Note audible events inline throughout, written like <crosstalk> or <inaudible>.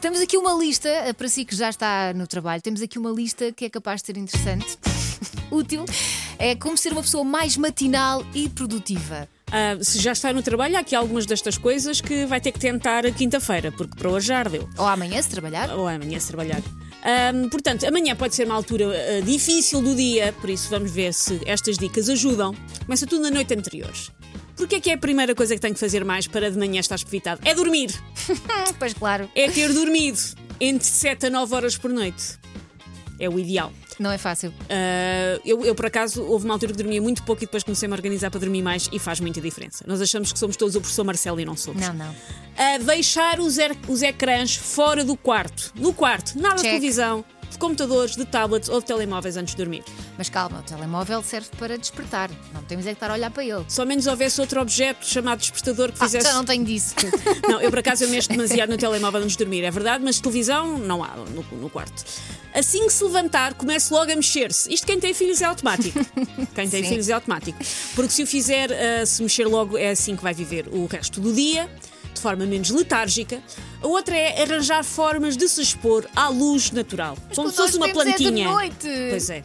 Temos aqui uma lista, eh, para si que já está no trabalho, temos aqui uma lista que é capaz de ser interessante, <laughs> útil. É como ser uma pessoa mais matinal e produtiva. Ah, se já está no trabalho, há aqui algumas destas coisas que vai ter que tentar quinta-feira, porque para hoje já ardeu. Ou amanhã, se trabalhar. Ou amanhã se trabalhar. Ahm, portanto, amanhã pode ser uma altura ah, difícil do dia, por isso vamos ver se estas dicas ajudam. Começa tudo na noite anterior. Porque é que é a primeira coisa que tenho que fazer mais para de manhã estar espevitado? É dormir. <laughs> Pois claro, É ter dormido entre 7 a 9 horas por noite. É o ideal. não é fácil. Uh, eu, eu, por acaso, houve uma altura que dormia muito pouco e depois comecei-me a organizar para dormir mais e faz muita diferença. Nós achamos que somos todos o professor Marcelo e não somos. Não, não. Uh, deixar os, er- os ecrãs fora do quarto. No quarto, nada de televisão, de computadores, de tablets ou de telemóveis antes de dormir. Mas calma, o telemóvel serve para despertar. Não temos é que estar a olhar para ele. Só menos houvesse outro objeto chamado despertador que Ah, fizesse. já não tenho disso. <laughs> Não, eu por acaso eu mexo demasiado no telemóvel antes de dormir, é verdade, mas televisão não há no, no quarto. Assim que se levantar, comece logo a mexer-se. Isto quem tem filhos é automático. <laughs> Quem tem Sim. filhos é automático. Porque se o fizer, ah, se mexer logo, é assim que vai viver o resto do dia, de forma menos letárgica. A outra é arranjar formas de se expor à luz natural. como quando se fosse uma temos é de plantinha. noite. Pois é.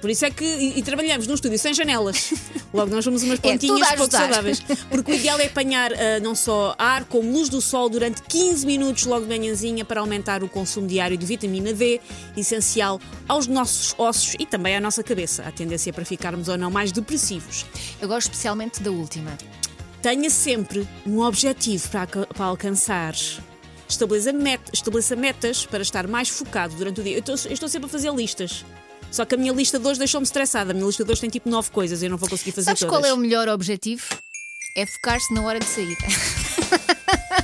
Por isso é que. E, e trabalhamos num estúdio sem janelas. Logo, nós somos umas <laughs> É, plantinhas a pouco saudáveis. Porque o ideal é apanhar ah, não só ar, como luz do sol durante 15 minutos logo de manhãzinha para aumentar o consumo diário de vitamina D, essencial aos nossos ossos e também à nossa cabeça. A tendência para ficarmos ou não mais depressivos. Eu gosto especialmente da última. Tenha sempre um objetivo para, para alcançar. Estabeleça, met- estabeleça metas para estar mais focado durante o dia. Eu estou, eu estou sempre a fazer listas. Só que a minha lista de hoje deixou-me estressada. A minha lista de hoje tem tipo nove coisas e eu não vou conseguir fazer Sabes todas. qual é o melhor objetivo? É focar-se na hora de sair. <laughs>